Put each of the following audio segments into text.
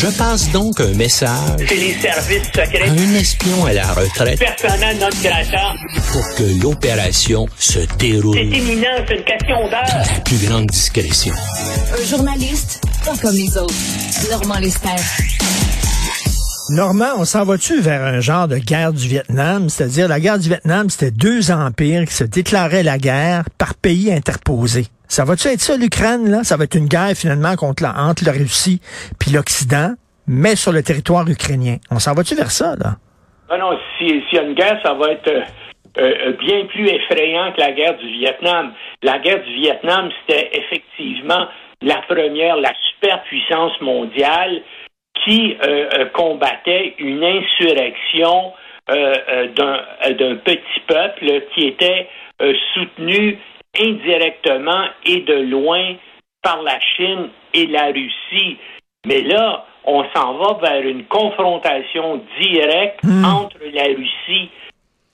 Je passe donc un message C'est les services secrets. à un espion à la retraite Personnel non grata. pour que l'opération se déroule C'est imminent, c'est une question dans d'heure. la plus grande discrétion. Un journaliste, pas comme les autres. Normand Lester. Normand, on s'en va-tu vers un genre de guerre du Vietnam? C'est-à-dire, la guerre du Vietnam, c'était deux empires qui se déclaraient la guerre par pays interposés. Ça va-tu être ça, l'Ukraine, là? Ça va être une guerre, finalement, contre la, entre la Russie puis l'Occident, mais sur le territoire ukrainien. On s'en va-tu vers ça, là? Non, non, si- s'il y a une guerre, ça va être euh, euh, bien plus effrayant que la guerre du Vietnam. La guerre du Vietnam, c'était effectivement la première, la superpuissance mondiale qui euh, combattait une insurrection d'un petit peuple qui était soutenu indirectement et de loin par la Chine et la Russie. Mais là, on s'en va vers une confrontation directe entre la Russie,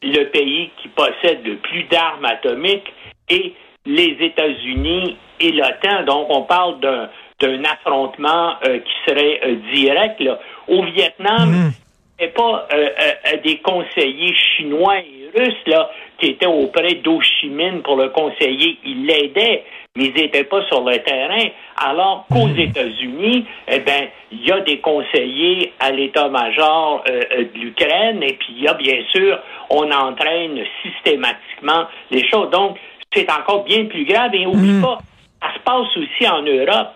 le pays qui possède le plus d'armes atomiques, et les États-Unis et l'OTAN. Donc, on parle d'un d'un affrontement euh, qui serait euh, direct. là. Au Vietnam, et pas euh, euh, des conseillers chinois et russes là, qui étaient auprès d'Ho Chi Minh pour le conseiller. Ils l'aidaient, mais ils n'étaient pas sur le terrain. Alors qu'aux États-Unis, eh ben, il y a des conseillers à l'état-major euh, euh, de l'Ukraine, et puis il y a bien sûr, on entraîne systématiquement les choses. Donc, c'est encore bien plus grave. Et oublie pas, ça se passe aussi en Europe.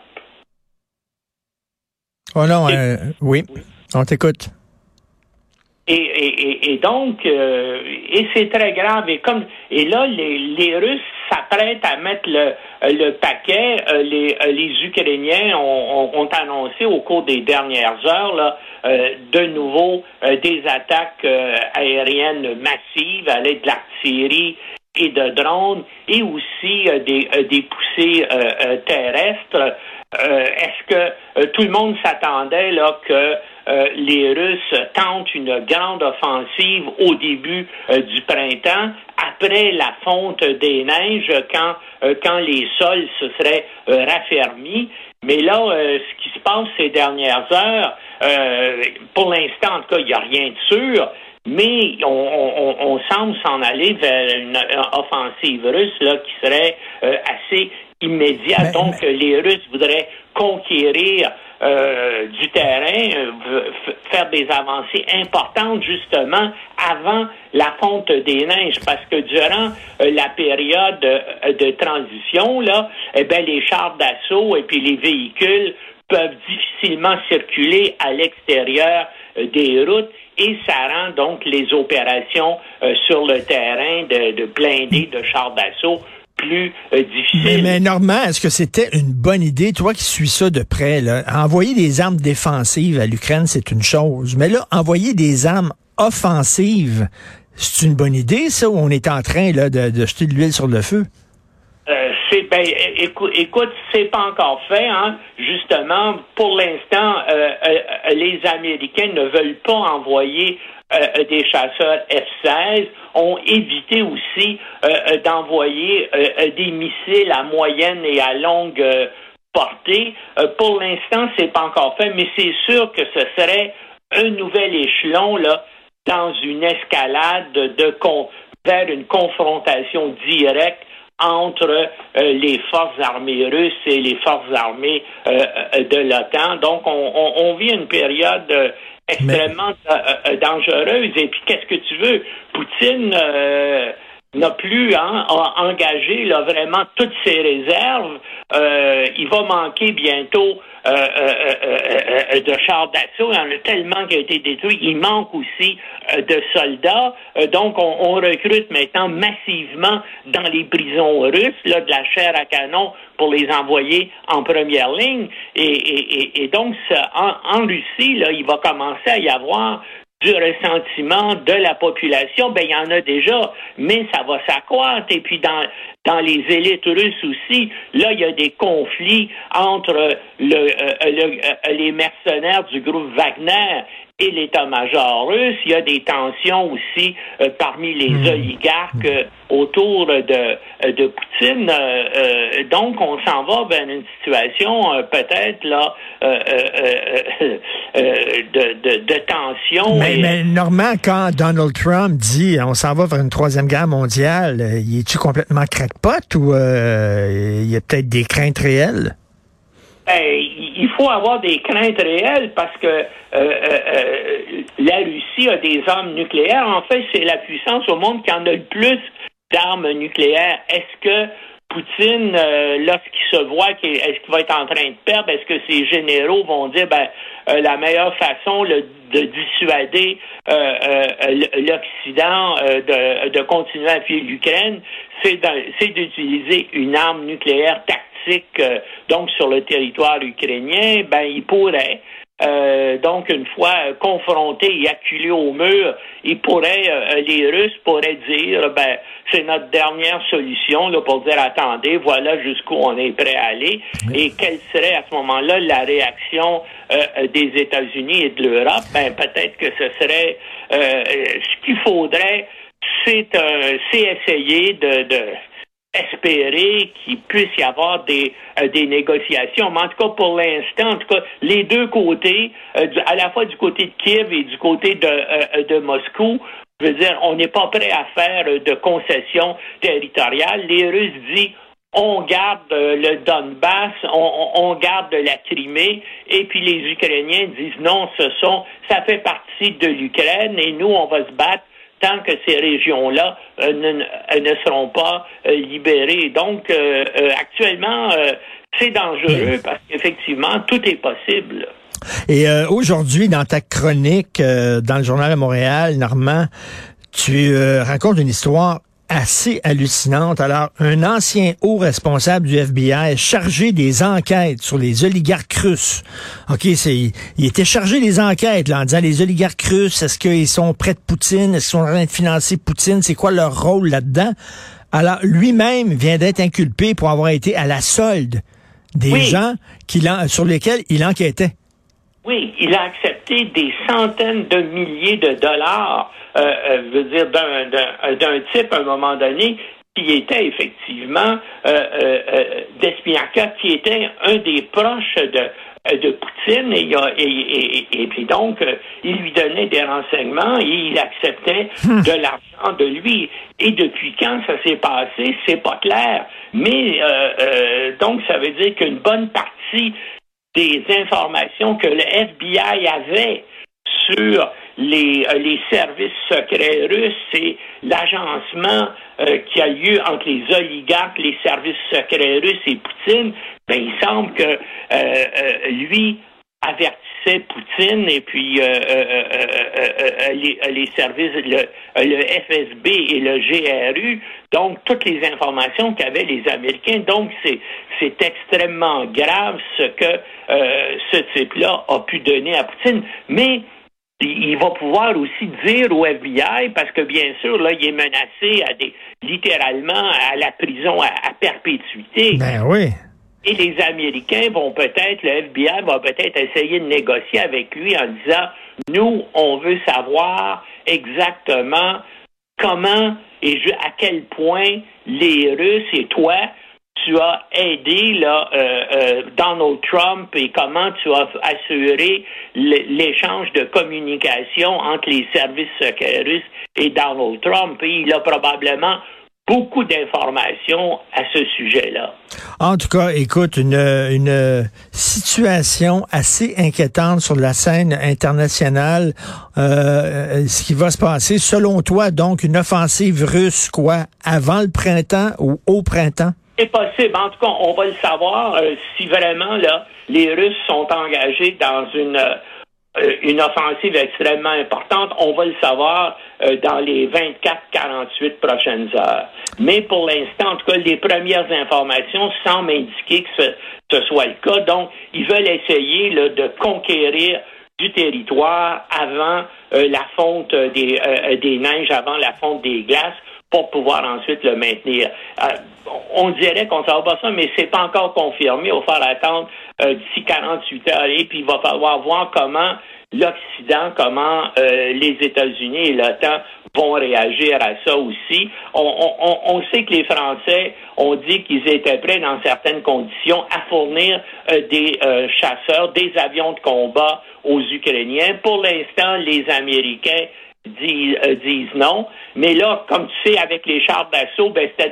Oh non, euh, oui. On t'écoute. Et, et, et, donc, euh, et c'est très grave. Et comme et là, les, les Russes s'apprêtent à mettre le, le paquet. Euh, les, euh, les Ukrainiens ont, ont, annoncé au cours des dernières heures là, euh, de nouveau euh, des attaques euh, aériennes massives à l'aide de l'artillerie et de drones et aussi des, des poussées terrestres. Est-ce que tout le monde s'attendait là que euh, les Russes tentent une grande offensive au début euh, du printemps, après la fonte des neiges, quand, euh, quand les sols se seraient euh, raffermis. Mais là, euh, ce qui se passe ces dernières heures, euh, pour l'instant, en tout cas, il n'y a rien de sûr, mais on, on- on semble s'en aller vers une, offensive russe là, qui serait euh, assez immédiate. Mais- Donc, les Russes voudraient conquérir euh, du terrain, euh, faire des avancées importantes justement avant la fonte des neiges, parce que durant euh, la période de transition, là, eh ben, les chars d'assaut et puis les véhicules peuvent difficilement circuler à l'extérieur des routes et ça rend donc les opérations sur le terrain de, de blindés de chars d'assaut euh, Mais, mais Normand, est-ce que c'était une bonne idée, toi qui suis ça de près, envoyer des armes défensives à l'Ukraine, c'est une chose. Mais là, envoyer des armes offensives, c'est une bonne idée, ça, ou on est en train là, de, de jeter de l'huile sur le feu? C'est ben, é- écou- écoute, c'est pas encore fait, hein. Justement, pour l'instant, euh, euh, les Américains ne veulent pas envoyer euh, des chasseurs F-16. Ont évité aussi d'envoyer des missiles à moyenne et à longue portée. Pour l'instant, c'est pas encore fait, mais c'est sûr que ce serait un nouvel échelon là dans une escalade de con- vers une confrontation directe entre euh, les forces armées russes et les forces armées euh, euh, de l'OTAN. Donc, on, on- on vit une période extrêmement dangereuse. Et puis, qu'est-ce que tu veux? Poutine euh, n'a plus hein, a là, vraiment toutes ses réserves. Euh, il va manquer bientôt euh, euh, euh, euh, euh, de chars d'assaut. Il y en a tellement qui ont été détruits. Il manque aussi de soldats. Donc, on, on recrute maintenant massivement dans les prisons russes là, de la chair à canon pour les envoyer en première ligne. Et, et, et, donc, en, en Russie, là, il va commencer à y avoir du ressentiment de la population, ben il y en a déjà, mais ça va s'accroître. Et puis dans dans les élites russes aussi. Là, il y a des conflits entre le, les mercenaires du groupe Wagner et l'état-major russe. Il y a des tensions aussi euh, parmi les hmm. oligarques euh, autour de, euh, de Poutine. donc, on s'en va vers une situation peut-être là de, de, de, tension. Mais, mais Normand, quand Donald Trump dit on s'en va vers une troisième guerre mondiale, il est-tu complètement crackpot ou il y a peut-être des craintes réelles? Ben, il faut avoir des craintes réelles parce que euh, euh, euh, la Russie a des armes nucléaires. En fait, c'est la puissance au monde qui en a le plus d'armes nucléaires. Est-ce que Poutine, lorsqu'il se voit est-ce qu'il va être en train de perdre, est-ce que ses généraux vont dire ben la meilleure façon de dissuader l'Occident de, de, continuer à fuir l'Ukraine, c'est d'utiliser une arme nucléaire tactique euh, donc sur le territoire ukrainien, ben il pourrait euh, donc, une fois confrontés et acculés au mur, ils pourraient, euh, les Russes pourraient dire, ben, c'est notre dernière solution là, pour dire, attendez, voilà jusqu'où on est prêt à aller. Et quelle serait à ce moment-là la réaction des États-Unis et de l'Europe? Ben, peut-être que ce serait ce qu'il faudrait, c'est essayer de, de espérer qu'il puisse y avoir des, euh, des négociations. Mais en tout cas, pour l'instant, en tout cas, les deux côtés, euh, à la fois du côté de Kiev et du côté de, euh, de Moscou, je veux dire, on n'est pas prêt à faire de concessions territoriales. Les Russes disent on garde le Donbass, on, on, garde la Crimée, et puis les Ukrainiens disent non, ce sont, ça fait partie de l'Ukraine, et nous, on va se battre tant que ces régions-là euh, ne, ne, seront pas euh, libérées. Donc, euh, actuellement, c'est dangereux parce qu'effectivement, tout est possible. Et aujourd'hui, dans ta chronique dans le Journal de Montréal, Normand, tu racontes une histoire assez hallucinante. Alors, un ancien haut responsable du FBI chargé des enquêtes sur les oligarques russes. OK, c'est, il était chargé des enquêtes, là, en disant les oligarques russes, est-ce qu'ils sont près de Poutine? Est-ce qu'ils sont en train de financer Poutine? C'est quoi leur rôle là-dedans? Alors, lui-même vient d'être inculpé pour avoir été à la solde des gens qui, sur lesquels il enquêtait. Oui, il a accepté des centaines de milliers de dollars, euh, euh je veux dire, d'un type à un moment donné qui était effectivement euh, euh, euh qui était un des proches de, de Poutine et, et, et, puis donc il lui donnait des renseignements et il acceptait hmm. de l'argent de lui. Et depuis quand ça s'est passé, c'est pas clair. Mais donc ça veut dire qu'une bonne partie des informations que le FBI avait sur les, euh, les services secrets russes et l'agencement euh, qui a lieu entre les oligarques, les services secrets russes et Poutine, ben, il semble que euh, lui avertissait Poutine et puis les, les, services, le, le, FSB et le GRU, donc toutes les informations qu'avaient les Américains. Donc c'est c'est extrêmement grave ce que ce type-là a pu donner à Poutine. Mais il va pouvoir aussi dire au FBI, parce que bien sûr, là, il est menacé à des, littéralement à la prison à, perpétuité. Ben oui. Et les Américains vont peut-être, le FBI va peut-être essayer de négocier avec lui en disant, nous, on veut savoir exactement comment et à quel point les Russes et toi, tu as aidé là, euh, euh, Donald Trump et comment tu as assuré l'échange de communication entre les services secrets russes et Donald Trump. Et il a probablement beaucoup d'informations à ce sujet-là. En tout cas, écoute, une, une situation assez inquiétante sur la scène internationale. Euh, ce qui va se passer, selon toi, donc, une offensive russe, quoi, avant le printemps ou au printemps? C'est possible. En tout cas, on va le savoir euh, si vraiment là les Russes sont engagés dans une euh, une offensive extrêmement importante. On va le savoir euh, dans les 24-48 prochaines heures. Mais pour l'instant, en tout cas, les premières informations semblent indiquer que ce, soit le cas. Donc, ils veulent essayer là, de conquérir du territoire avant la fonte des, des neiges, avant la fonte des glaces pour pouvoir ensuite le maintenir. Euh, on dirait qu'on ne saura pas ça, mais c'est pas encore confirmé. Il va falloir attendre euh, d'ici 48 heures et puis il va falloir voir comment l'Occident, comment euh, les États-Unis et l'OTAN vont réagir à ça aussi. On, sait que les Français ont dit qu'ils étaient prêts dans certaines conditions à fournir des chasseurs, des avions de combat aux Ukrainiens. Pour l'instant, les Américains euh, disent, non. Mais là, comme tu sais, avec les chars d'assaut, ben, c'était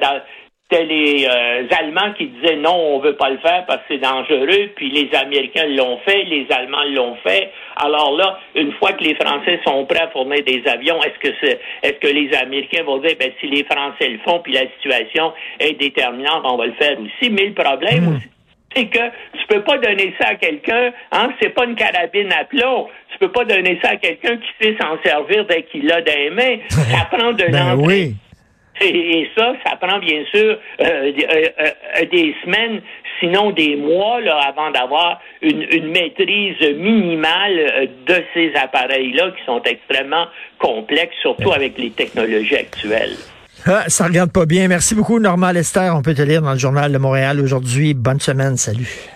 les euh, Allemands qui disaient non, on veut pas le faire parce que c'est dangereux, puis les Américains l'ont fait, les Allemands l'ont fait. Alors là, une fois que les Français sont prêts à fournir des avions, est-ce que c'est, est-ce que les Américains vont dire ben si les Français le font, puis la situation est déterminante, on va le faire aussi. Mais le problème hmm. aussi, c'est que tu peux pas donner ça à quelqu'un, hein, c'est pas une carabine à plomb. Tu peux pas donner ça à quelqu'un qui sait s'en servir dès qu'il l'a dans les mains. Ça prend de ben oui. Et, ça, ça prend bien sûr euh, euh, euh, des semaines, sinon des mois, là, avant d'avoir une, maîtrise minimale de ces appareils-là qui sont extrêmement complexes, surtout avec les technologies actuelles. Ah, ça regarde pas bien. Merci beaucoup, Normal Lester. On peut te lire dans le journal de Montréal aujourd'hui. Bonne semaine. Salut.